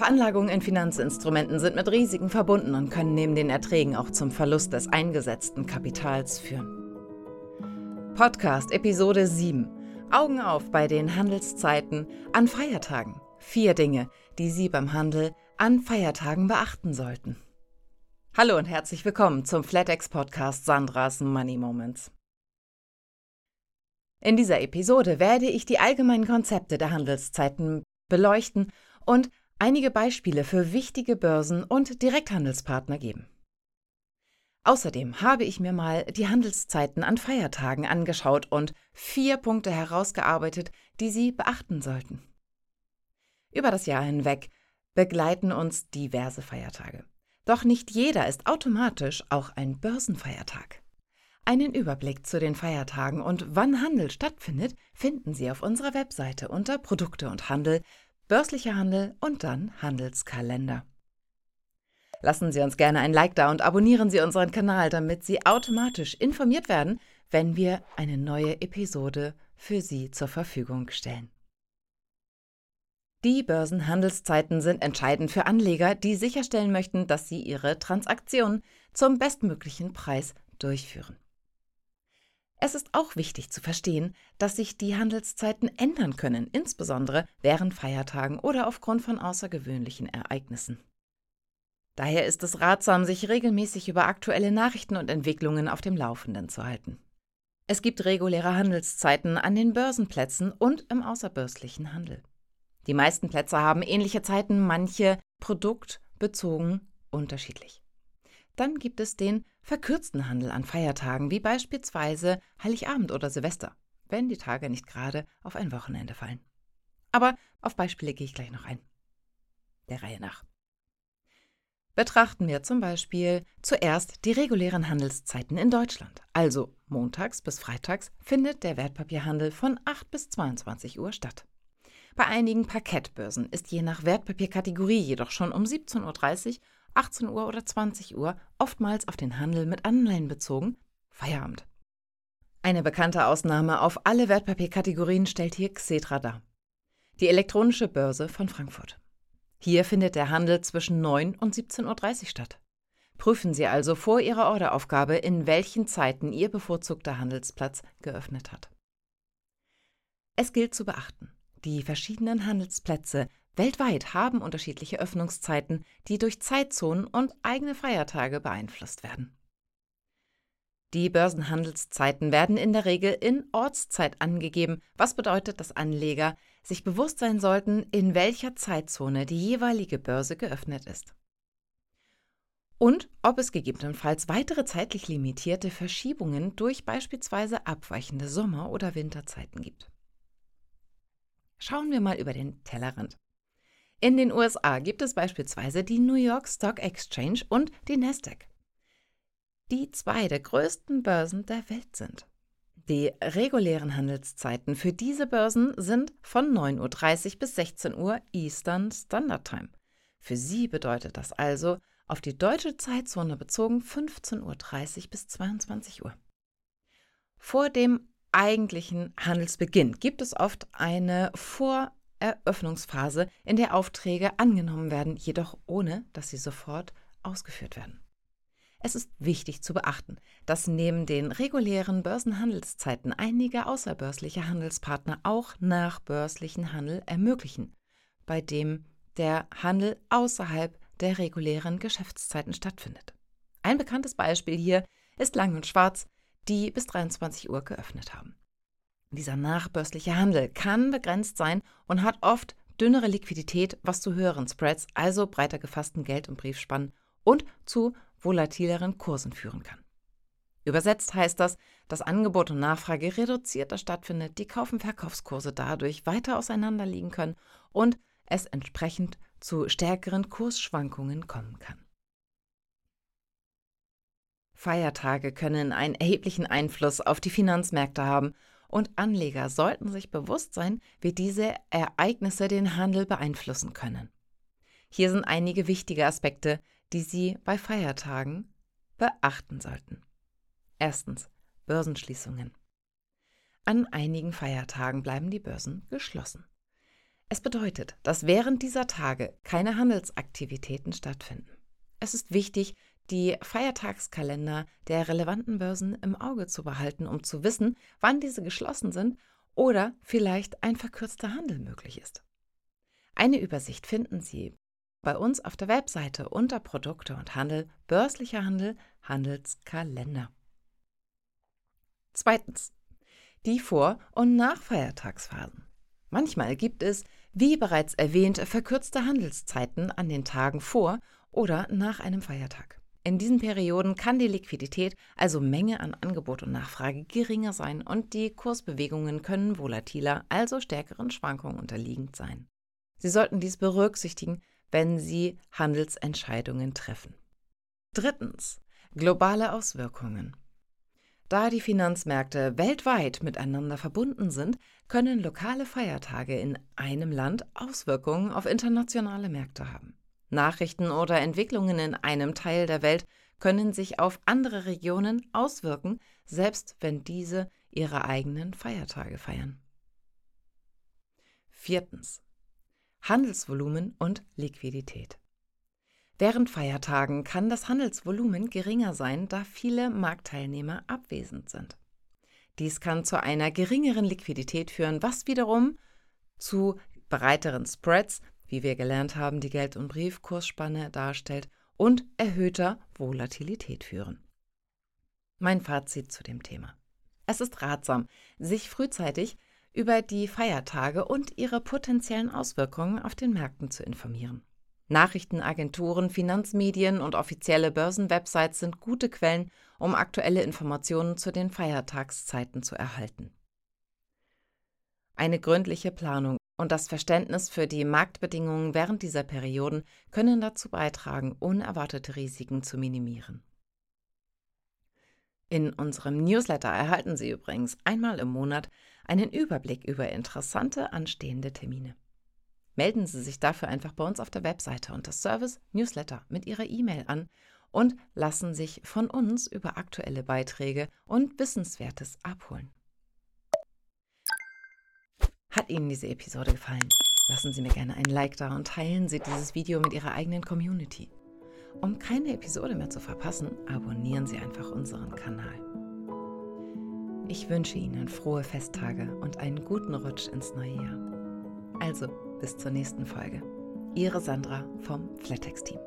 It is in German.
Veranlagungen in Finanzinstrumenten sind mit Risiken verbunden und können neben den Erträgen auch zum Verlust des eingesetzten Kapitals führen. Podcast Episode 7. Augen auf bei den Handelszeiten an Feiertagen. Vier Dinge, die Sie beim Handel an Feiertagen beachten sollten. Hallo und herzlich willkommen zum FlatEx Podcast Sandras Money Moments. In dieser Episode werde ich die allgemeinen Konzepte der Handelszeiten beleuchten und einige Beispiele für wichtige Börsen und Direkthandelspartner geben. Außerdem habe ich mir mal die Handelszeiten an Feiertagen angeschaut und vier Punkte herausgearbeitet, die Sie beachten sollten. Über das Jahr hinweg begleiten uns diverse Feiertage. Doch nicht jeder ist automatisch auch ein Börsenfeiertag. Einen Überblick zu den Feiertagen und wann Handel stattfindet, finden Sie auf unserer Webseite unter Produkte und Handel börslicher Handel und dann Handelskalender. Lassen Sie uns gerne ein Like da und abonnieren Sie unseren Kanal, damit Sie automatisch informiert werden, wenn wir eine neue Episode für Sie zur Verfügung stellen. Die Börsenhandelszeiten sind entscheidend für Anleger, die sicherstellen möchten, dass sie ihre Transaktionen zum bestmöglichen Preis durchführen. Es ist auch wichtig zu verstehen, dass sich die Handelszeiten ändern können, insbesondere während Feiertagen oder aufgrund von außergewöhnlichen Ereignissen. Daher ist es ratsam, sich regelmäßig über aktuelle Nachrichten und Entwicklungen auf dem Laufenden zu halten. Es gibt reguläre Handelszeiten an den Börsenplätzen und im außerbörslichen Handel. Die meisten Plätze haben ähnliche Zeiten, manche produktbezogen unterschiedlich. Dann gibt es den verkürzten Handel an Feiertagen, wie beispielsweise Heiligabend oder Silvester, wenn die Tage nicht gerade auf ein Wochenende fallen. Aber auf Beispiele gehe ich gleich noch ein. Der Reihe nach. Betrachten wir zum Beispiel zuerst die regulären Handelszeiten in Deutschland. Also montags bis freitags findet der Wertpapierhandel von 8 bis 22 Uhr statt. Bei einigen Parkettbörsen ist je nach Wertpapierkategorie jedoch schon um 17.30 Uhr 18 Uhr oder 20 Uhr, oftmals auf den Handel mit Anleihen bezogen, Feierabend. Eine bekannte Ausnahme auf alle Wertpapierkategorien stellt hier Xetra dar. Die elektronische Börse von Frankfurt. Hier findet der Handel zwischen 9 und 17.30 Uhr statt. Prüfen Sie also vor Ihrer Orderaufgabe, in welchen Zeiten Ihr bevorzugter Handelsplatz geöffnet hat. Es gilt zu beachten, die verschiedenen Handelsplätze Weltweit haben unterschiedliche Öffnungszeiten, die durch Zeitzonen und eigene Feiertage beeinflusst werden. Die Börsenhandelszeiten werden in der Regel in Ortszeit angegeben, was bedeutet, dass Anleger sich bewusst sein sollten, in welcher Zeitzone die jeweilige Börse geöffnet ist. Und ob es gegebenenfalls weitere zeitlich limitierte Verschiebungen durch beispielsweise abweichende Sommer- oder Winterzeiten gibt. Schauen wir mal über den Tellerrand. In den USA gibt es beispielsweise die New York Stock Exchange und die Nasdaq, die zwei der größten Börsen der Welt sind. Die regulären Handelszeiten für diese Börsen sind von 9.30 Uhr bis 16 Uhr Eastern Standard Time. Für sie bedeutet das also auf die deutsche Zeitzone bezogen 15.30 Uhr bis 22 Uhr. Vor dem eigentlichen Handelsbeginn gibt es oft eine Vor- Eröffnungsphase, in der Aufträge angenommen werden, jedoch ohne, dass sie sofort ausgeführt werden. Es ist wichtig zu beachten, dass neben den regulären Börsenhandelszeiten einige außerbörsliche Handelspartner auch nachbörslichen Handel ermöglichen, bei dem der Handel außerhalb der regulären Geschäftszeiten stattfindet. Ein bekanntes Beispiel hier ist Lang und Schwarz, die bis 23 Uhr geöffnet haben. Dieser nachbörsliche Handel kann begrenzt sein und hat oft dünnere Liquidität, was zu höheren Spreads, also breiter gefassten Geld- und Briefspannen und zu volatileren Kursen führen kann. Übersetzt heißt das, dass Angebot und Nachfrage reduzierter stattfindet, die Kauf- und Verkaufskurse dadurch weiter auseinander liegen können und es entsprechend zu stärkeren Kursschwankungen kommen kann. Feiertage können einen erheblichen Einfluss auf die Finanzmärkte haben und Anleger sollten sich bewusst sein, wie diese Ereignisse den Handel beeinflussen können. Hier sind einige wichtige Aspekte, die Sie bei Feiertagen beachten sollten. Erstens Börsenschließungen. An einigen Feiertagen bleiben die Börsen geschlossen. Es bedeutet, dass während dieser Tage keine Handelsaktivitäten stattfinden. Es ist wichtig, die Feiertagskalender der relevanten Börsen im Auge zu behalten, um zu wissen, wann diese geschlossen sind oder vielleicht ein verkürzter Handel möglich ist. Eine Übersicht finden Sie bei uns auf der Webseite unter Produkte und Handel, börslicher Handel, Handelskalender. Zweitens. Die Vor- und Nachfeiertagsphasen. Manchmal gibt es, wie bereits erwähnt, verkürzte Handelszeiten an den Tagen vor oder nach einem Feiertag. In diesen Perioden kann die Liquidität, also Menge an Angebot und Nachfrage, geringer sein und die Kursbewegungen können volatiler, also stärkeren Schwankungen unterliegend sein. Sie sollten dies berücksichtigen, wenn Sie Handelsentscheidungen treffen. Drittens. Globale Auswirkungen. Da die Finanzmärkte weltweit miteinander verbunden sind, können lokale Feiertage in einem Land Auswirkungen auf internationale Märkte haben. Nachrichten oder Entwicklungen in einem Teil der Welt können sich auf andere Regionen auswirken, selbst wenn diese ihre eigenen Feiertage feiern. Viertens. Handelsvolumen und Liquidität. Während Feiertagen kann das Handelsvolumen geringer sein, da viele Marktteilnehmer abwesend sind. Dies kann zu einer geringeren Liquidität führen, was wiederum zu breiteren Spreads wie wir gelernt haben, die Geld- und Briefkursspanne darstellt und erhöhter Volatilität führen. Mein Fazit zu dem Thema. Es ist ratsam, sich frühzeitig über die Feiertage und ihre potenziellen Auswirkungen auf den Märkten zu informieren. Nachrichtenagenturen, Finanzmedien und offizielle Börsenwebsites sind gute Quellen, um aktuelle Informationen zu den Feiertagszeiten zu erhalten. Eine gründliche Planung und das Verständnis für die Marktbedingungen während dieser Perioden können dazu beitragen, unerwartete Risiken zu minimieren. In unserem Newsletter erhalten Sie übrigens einmal im Monat einen Überblick über interessante anstehende Termine. Melden Sie sich dafür einfach bei uns auf der Webseite unter Service Newsletter mit Ihrer E-Mail an und lassen sich von uns über aktuelle Beiträge und Wissenswertes abholen. Hat Ihnen diese Episode gefallen? Lassen Sie mir gerne ein Like da und teilen Sie dieses Video mit Ihrer eigenen Community. Um keine Episode mehr zu verpassen, abonnieren Sie einfach unseren Kanal. Ich wünsche Ihnen frohe Festtage und einen guten Rutsch ins neue Jahr. Also, bis zur nächsten Folge. Ihre Sandra vom Flattex Team.